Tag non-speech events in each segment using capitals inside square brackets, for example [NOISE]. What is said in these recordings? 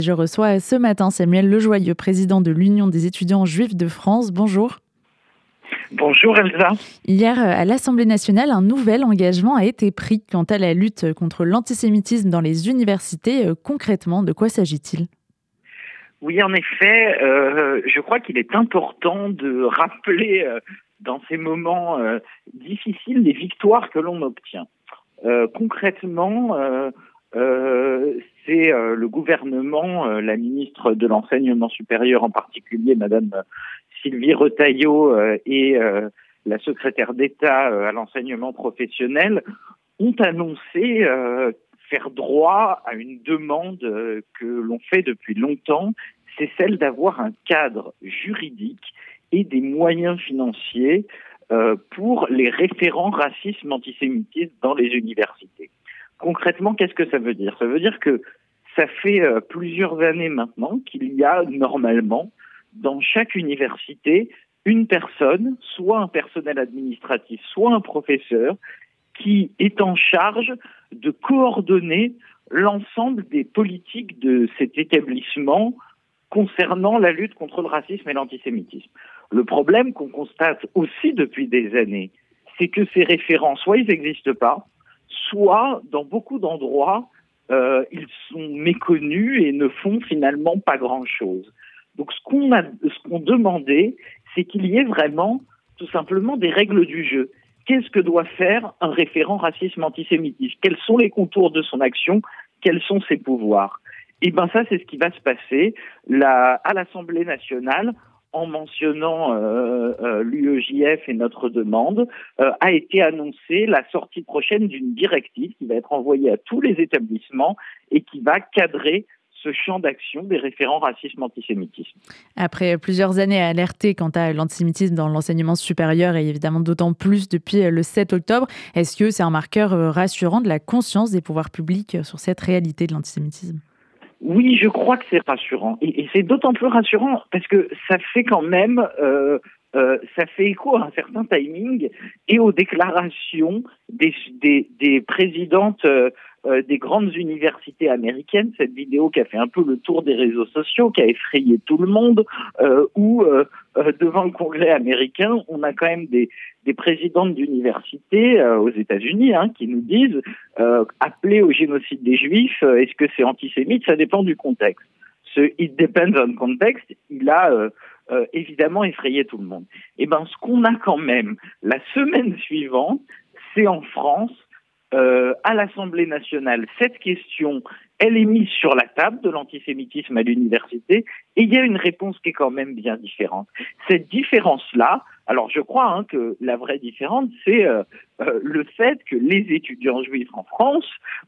Je reçois ce matin Samuel Lejoyeux, président de l'Union des étudiants juifs de France. Bonjour. Bonjour Elsa. Hier, à l'Assemblée nationale, un nouvel engagement a été pris quant à la lutte contre l'antisémitisme dans les universités. Euh, concrètement, de quoi s'agit-il? Oui, en effet, euh, je crois qu'il est important de rappeler euh, dans ces moments difficiles les victoires que l'on obtient. concrètement, euh, euh, le gouvernement, euh, la ministre de l'enseignement supérieur en particulier, Madame Sylvie Retailleau et la secrétaire d'État à l'enseignement professionnel ont annoncé faire droit à une demande que l'on fait depuis longtemps, c'est celle d'avoir un cadre juridique et des moyens financiers pour les référents racisme-antisémitisme dans les universités concrètement, qu'est-ce que ça veut dire? Ça veut dire que ça fait euh, plusieurs années maintenant qu'il y a normalement dans chaque université une personne, soit un personnel administratif, soit un professeur, qui est en charge de coordonner l'ensemble des politiques de cet établissement concernant la lutte contre le racisme et l'antisémitisme. Le problème qu'on constate aussi depuis des années, c'est que ces référents, soit ils n'existent pas, soit dans beaucoup d'endroits, euh, ils sont méconnus et ne font finalement pas grand-chose. Donc ce qu'on a, ce qu'on demandait, c'est qu'il y ait vraiment tout simplement des règles du jeu. Qu'est-ce que doit faire un référent racisme-antisémitisme Quels sont les contours de son action? Quels sont ses pouvoirs? Eh ben ça, c'est ce qui va se passer à l'Assemblée nationale en mentionnant euh, euh, l'UEJF et notre demande, euh, a été annoncée la sortie prochaine d'une directive qui va être envoyée à tous les établissements et qui va cadrer ce champ d'action des référents racisme-antisémitisme. Après plusieurs années à alerter quant à l'antisémitisme dans l'enseignement supérieur et évidemment d'autant plus depuis le 7 octobre, est-ce que c'est un marqueur rassurant de la conscience des pouvoirs publics sur cette réalité de l'antisémitisme? Oui, je crois que c'est rassurant. Et, c'est d'autant plus rassurant parce que ça fait quand même, euh, euh, ça fait écho à un certain timing et aux déclarations des, des, des présidentes euh, euh, des grandes universités américaines, cette vidéo qui a fait un peu le tour des réseaux sociaux, qui a effrayé tout le monde, euh, où euh, devant le Congrès américain, on a quand même des, des présidentes d'universités aux États-Unis hein, qui nous disent appeler au génocide des Juifs, est-ce que c'est antisémite? Ça dépend du contexte. Ce it depends on context, il a évidemment effrayé tout le monde. Et eh ben, ce qu'on a quand même la semaine suivante, c'est en France euh, à l'Assemblée nationale, cette question, elle est mise sur la table de l'antisémitisme à l'université, et il y a une réponse qui est quand même bien différente. Cette différence-là, alors je crois hein, que la vraie différence, c'est euh, euh, le fait que les étudiants juifs en France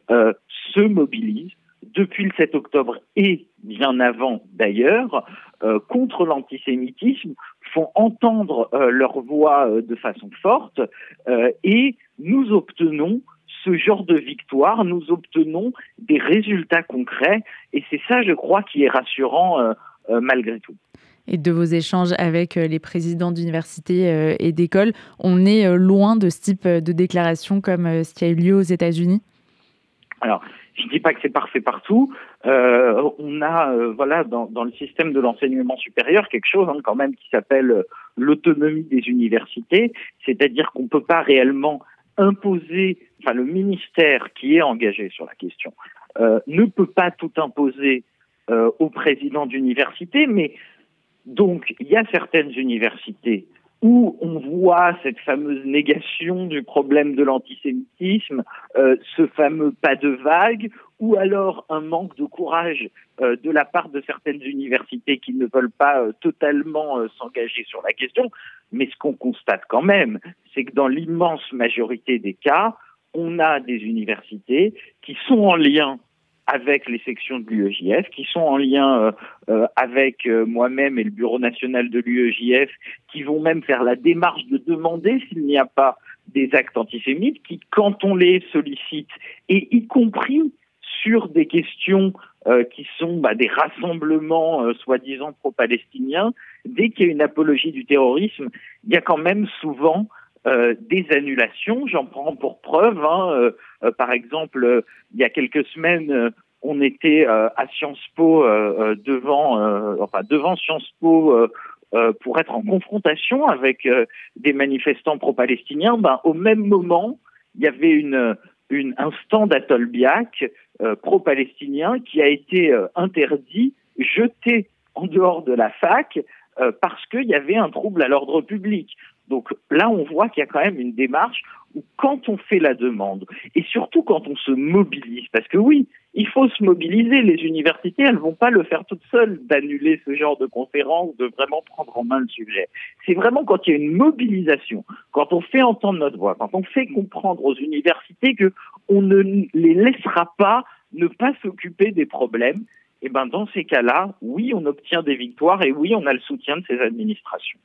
se mobilisent depuis le 7 octobre et bien avant d'ailleurs, contre l'antisémitisme, font entendre leur voix de façon forte et nous obtenons ce genre de victoire, nous obtenons des résultats concrets. Et c'est ça, je crois, qui est rassurant euh, euh, malgré tout. Et de vos échanges avec euh, les présidents d'universités et d'écoles, on est loin de ce type de déclaration comme ce qui a eu lieu aux États-Unis? Alors, je ne dis pas que c'est parfait partout. on a, voilà, dans, le système de l'enseignement supérieur, quelque chose hein, quand même qui s'appelle l'autonomie des universités, c'est-à-dire qu'on ne peut pas réellement imposer, enfin le ministère qui est engagé sur la question euh, ne peut pas tout imposer euh, au président d'université, mais donc il y a certaines universités où on voit cette fameuse négation du problème de l'antisémitisme, euh, ce fameux pas de vague, ou alors un manque de courage de la part de certaines universités qui ne veulent pas totalement s'engager sur la question. Mais ce qu'on constate quand même, c'est que dans l'immense majorité des cas, on a des universités qui sont en lien avec les sections de l'UEJF, qui sont en lien euh, euh, avec euh, moi-même et le Bureau national de l'UEJF, qui vont même faire la démarche de demander s'il n'y a pas des actes antisémites, qui, quand on les sollicite, et y compris sur des questions qui sont bah, des rassemblements soi-disant pro-palestiniens, dès qu'il y a une apologie du terrorisme, il y a quand même souvent euh, des annulations. J'en prends pour preuve, hein, euh, euh, par exemple, il y a quelques semaines, on était à Sciences Po devant, enfin devant Sciences Po pour être en confrontation avec des manifestants pro-palestiniens. Ben, au même moment, il y avait une, une un stand à Tolbiac pro-palestinien qui a été interdit, jeté en dehors de la fac parce qu'il y avait un trouble à l'ordre public. Donc là, on voit qu'il y a quand même une démarche où quand on fait la demande, et surtout quand on se mobilise, parce que oui, il faut se mobiliser, les universités, elles vont pas le faire toutes seules d'annuler ce genre de conférence, de vraiment prendre en main le sujet. C'est vraiment quand il y a une mobilisation, quand on fait entendre notre voix, quand on fait comprendre aux universités que on ne les laissera pas ne pas s'occuper des problèmes, eh ben dans ces cas-là, oui, on obtient des victoires et oui, on a le soutien de ces administrations.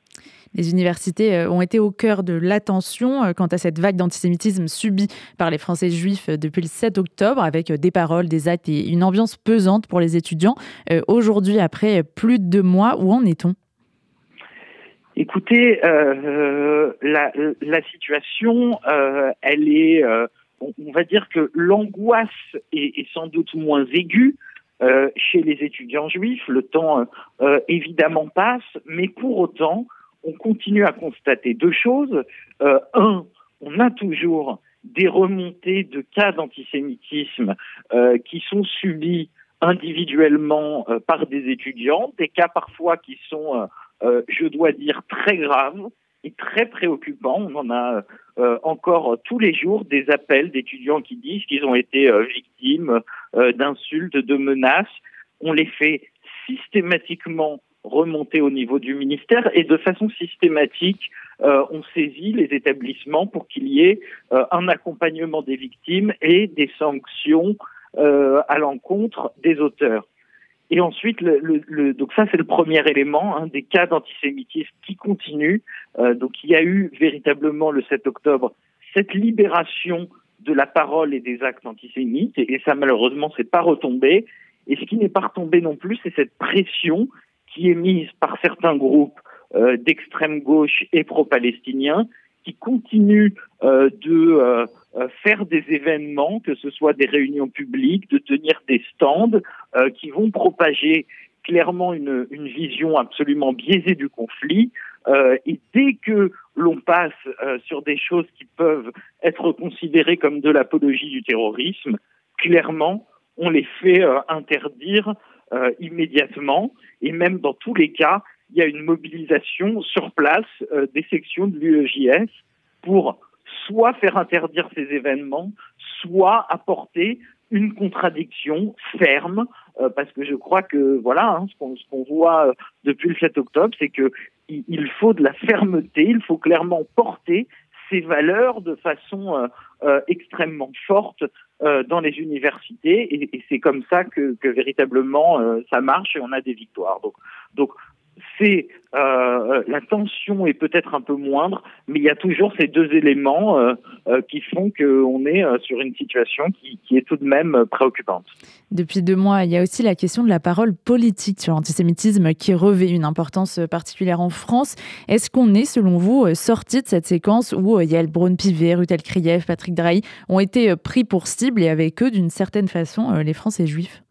Les universités euh, ont été au cœur de l'attention euh, quant à cette vague d'antisémitisme subie par les Français juifs euh, depuis le 7 octobre, avec des paroles, des actes et une ambiance pesante pour les étudiants. Aujourd'hui, après plus de deux mois, où en est-on? Écoutez, la, situation, elle est, on, va dire que l'angoisse est, sans doute moins aiguë, euh, chez les étudiants juifs. Le temps, euh, euh, évidemment, passe, mais pour autant, on continue à constater deux choses. un, on a toujours des remontées de cas d'antisémitisme qui sont subis individuellement par des étudiants, des cas parfois qui sont, je dois dire, très graves et très préoccupants. On en a euh, encore tous les jours des appels d'étudiants qui disent qu'ils ont été euh, victimes euh, d'insultes, de menaces. On les fait systématiquement remonter au niveau du ministère et de façon systématique, on saisit les établissements pour qu'il y ait un accompagnement des victimes et des sanctions à l'encontre des auteurs. Et ensuite, le, le, donc ça c'est le premier élément, hein, des cas d'antisémitisme qui continuent. Euh, donc il y a eu véritablement le 7 octobre cette libération de la parole et des actes antisémites, et, ça malheureusement c'est pas retombé. Et ce qui n'est pas retombé non plus, c'est cette pression qui est mise par certains groupes euh, d'extrême gauche et pro-palestiniens qui continuent euh, de euh, euh, faire des événements, que ce soit des réunions publiques, de tenir des stands euh, qui vont propager clairement une, une, vision absolument biaisée du conflit. Euh, et dès que l'on passe sur des choses qui peuvent être considérées comme de l'apologie du terrorisme, clairement, on les fait interdire immédiatement. Et même dans tous les cas, il y a une mobilisation sur place des sections de l'UEJS pour soit faire interdire ces événements, soit apporter une contradiction ferme, euh, parce que je crois que voilà, hein, ce qu'on voit euh, depuis le 7 octobre, c'est que il, faut de la fermeté, il faut clairement porter ces valeurs de façon euh, extrêmement forte dans les universités, et, et c'est comme ça que, que véritablement ça marche et on a des victoires. Donc, donc c'est euh, la tension est peut-être un peu moindre, mais il y a toujours ces deux éléments euh, euh, qui font qu'on est sur une situation qui, qui, est tout de même préoccupante. Depuis deux mois, il y a aussi la question de la parole politique sur l'antisémitisme qui revêt une importance particulière en France. Est-ce qu'on est, selon vous, sorti de cette séquence où Yael Braun-Pivet, Rutel Krief, Patrick Drahi ont été pris pour cible et avec eux, d'une certaine façon, les Français juifs?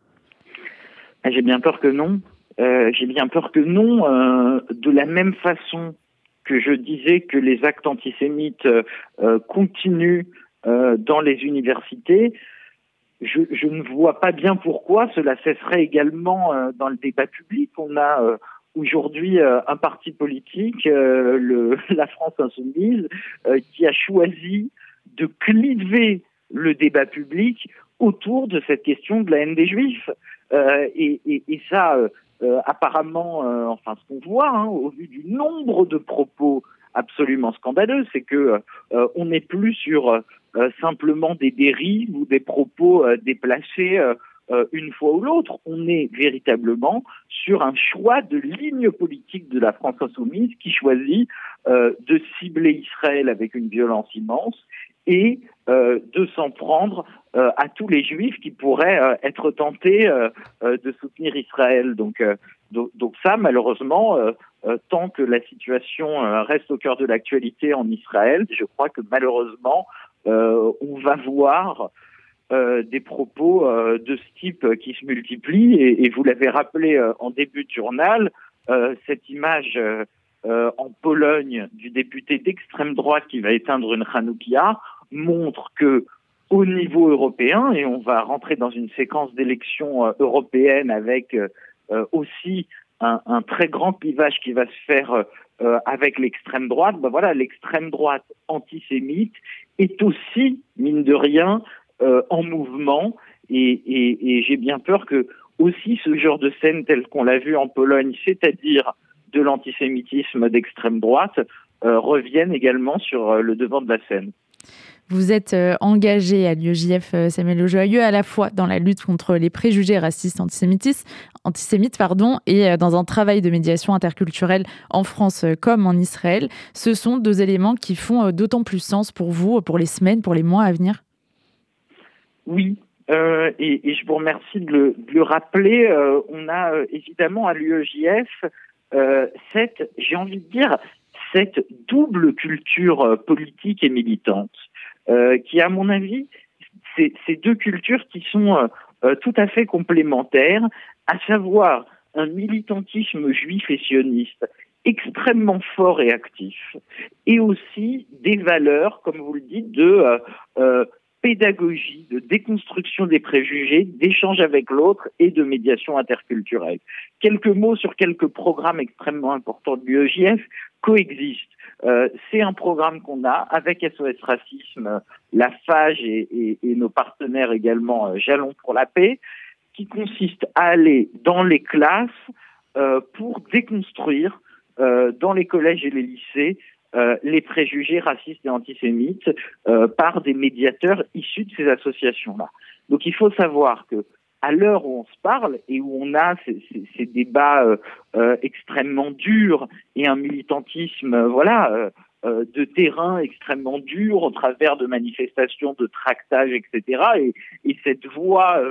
J'ai bien peur que non. Euh, j'ai bien peur que non. Euh, de la même façon que je disais que les actes antisémites euh, continuent dans les universités, je, je, ne vois pas bien pourquoi cela cesserait également dans le débat public. On a aujourd'hui un parti politique, le, [LAUGHS] la France insoumise, qui a choisi de cliver le débat public autour de cette question de la haine des juifs. et, et, et, ça, euh, apparemment, euh, enfin ce qu'on voit hein, au vu du nombre de propos absolument scandaleux, c'est que euh, on n'est plus sur simplement des dérives ou des propos déplacés une fois ou l'autre. On est véritablement sur un choix de ligne politique de la France insoumise qui choisit de cibler Israël avec une violence immense et euh, de s'en prendre euh, à tous les juifs qui pourraient euh, être tentés de soutenir Israël. Donc, donc, donc, ça, malheureusement, tant que la situation reste au cœur de l'actualité en Israël, je crois que malheureusement, on va voir des propos de ce type qui se multiplient. Et, vous l'avez rappelé en début de journal, cette image en Pologne du député d'extrême droite qui va éteindre une Hanoukia montre que au niveau européen, et on va rentrer dans une séquence d'élections européennes avec aussi un, très grand clivage qui va se faire euh, avec l'extrême droite, ben voilà, l'extrême droite antisémite est aussi, mine de rien, euh, en mouvement. Et, j'ai bien peur que aussi ce genre de scène tel qu'on l'a vu en Pologne, c'est-à-dire de l'antisémitisme d'extrême droite, euh, revienne également sur euh, le devant de la scène. Vous êtes euh, engagé à l'UEJF euh, Samuel Lejoyeux à la fois dans la lutte contre les préjugés racistes antisémites pardon, et euh, dans un travail de médiation interculturelle en France comme en Israël. Ce sont deux éléments qui font d'autant plus sens pour vous, pour les semaines, pour les mois à venir Oui, et, je vous remercie de le, rappeler. On a évidemment à l'UEJF cette, j'ai envie de dire, cette double culture politique et militante. Euh, qui, à mon avis, c'est ces deux cultures qui sont euh, euh, tout à fait complémentaires, à savoir un militantisme juif et sioniste extrêmement fort et actif, et aussi des valeurs, comme vous le dites, de pédagogie, de déconstruction des préjugés, d'échange avec l'autre et de médiation interculturelle. Quelques mots sur quelques programmes extrêmement importants de l'UEJF coexistent. Euh, c'est un programme qu'on a avec SOS Racisme, la FAGE et, nos partenaires également euh, Jalons pour la paix, qui consiste à aller dans les classes euh, pour déconstruire euh, dans les collèges et les lycées les préjugés racistes et antisémites par des médiateurs issus de ces associations-là. Donc il faut savoir que à l'heure où on se parle et où on a ces, ces, ces débats euh, euh, extrêmement durs et un militantisme, euh, voilà, euh, de terrain extrêmement dur au travers de manifestations, de tractages, etc. Et, et cette voie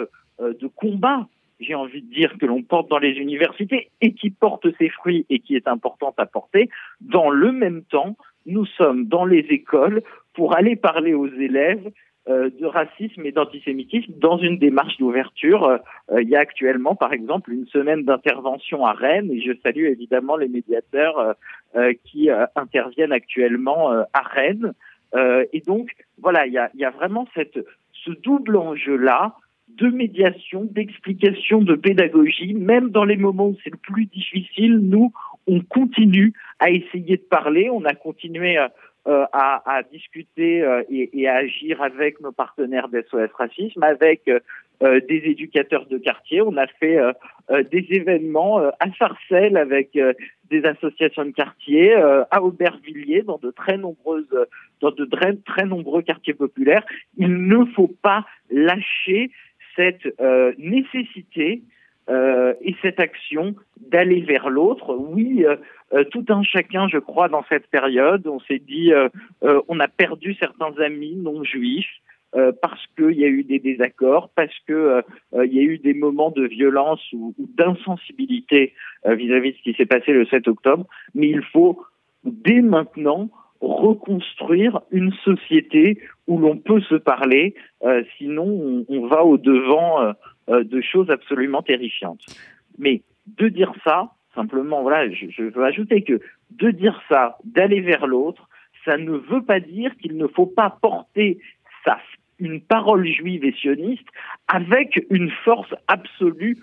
de combat, j'ai envie de dire, que l'on porte dans les universités et qui porte ses fruits et qui est importante à porter, dans le même temps, nous sommes dans les écoles pour aller parler aux élèves euh, de racisme et d'antisémitisme dans une démarche d'ouverture. Euh, il y a actuellement, par exemple, une semaine d'intervention à Rennes et je salue évidemment les médiateurs euh, qui interviennent actuellement à Rennes. et donc, voilà, il y a, il y a vraiment cette, ce double enjeu-là de médiation, d'explication, de pédagogie, même dans les moments où c'est le plus difficile, nous, on continue à essayer de parler. On a continué euh, à, à, discuter euh, et, et, à agir avec nos partenaires d'SOS Racisme, avec euh, des éducateurs de quartier. On a fait des événements à Sarcelles avec des associations de quartier, à Aubervilliers, dans de très nombreuses, dans de très, très nombreux quartiers populaires. Il ne faut pas lâcher cette nécessité euh, et cette action d'aller vers l'autre. Oui, euh, euh, tout un chacun, je crois, dans cette période, on s'est dit, euh, euh, on a perdu certains amis non juifs. parce qu'il y a eu des désaccords, parce que il y a eu des moments de violence ou, ou d'insensibilité vis-à-vis de ce qui s'est passé le 7 octobre, mais il faut dès maintenant reconstruire une société où l'on peut se parler, sinon on, on, va au devant euh, de choses absolument terrifiantes. Mais de dire ça, simplement, voilà, je, veux ajouter que de dire ça, d'aller vers l'autre, ça ne veut pas dire qu'il ne faut pas porter une parole juive et sioniste avec une force absolue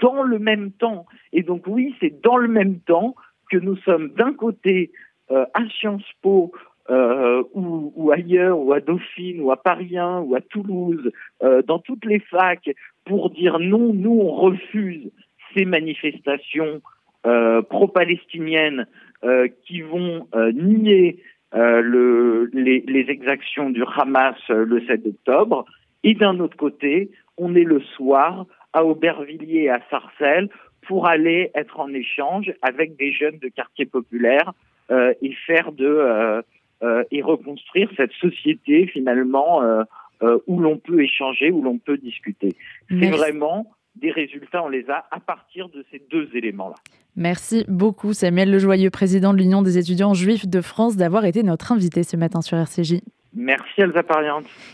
dans le même temps. Et donc oui, c'est dans le même temps que nous sommes d'un côté euh, à Sciences Po euh, ou, ailleurs, ou à Dauphine, ou à Paris 1, ou à Toulouse, euh, dans toutes les facs, pour dire non, nous on refuse ces manifestations pro-palestiniennes euh, qui vont euh, nier le, les, les, exactions du Hamas le 7 octobre. Et d'un autre côté, on est le soir à Aubervilliers à Sarcelles pour aller être en échange avec des jeunes de quartiers populaires et faire de euh, et reconstruire cette société finalement euh, euh, où l'on peut échanger, où l'on peut discuter. C'est vraiment des résultats, on les a à partir de ces deux éléments-là. Merci beaucoup Samuel Lejoyeux, président de l'Union des étudiants juifs de France, d'avoir été notre invité ce matin sur RCJ. Merci Elsa Pariante.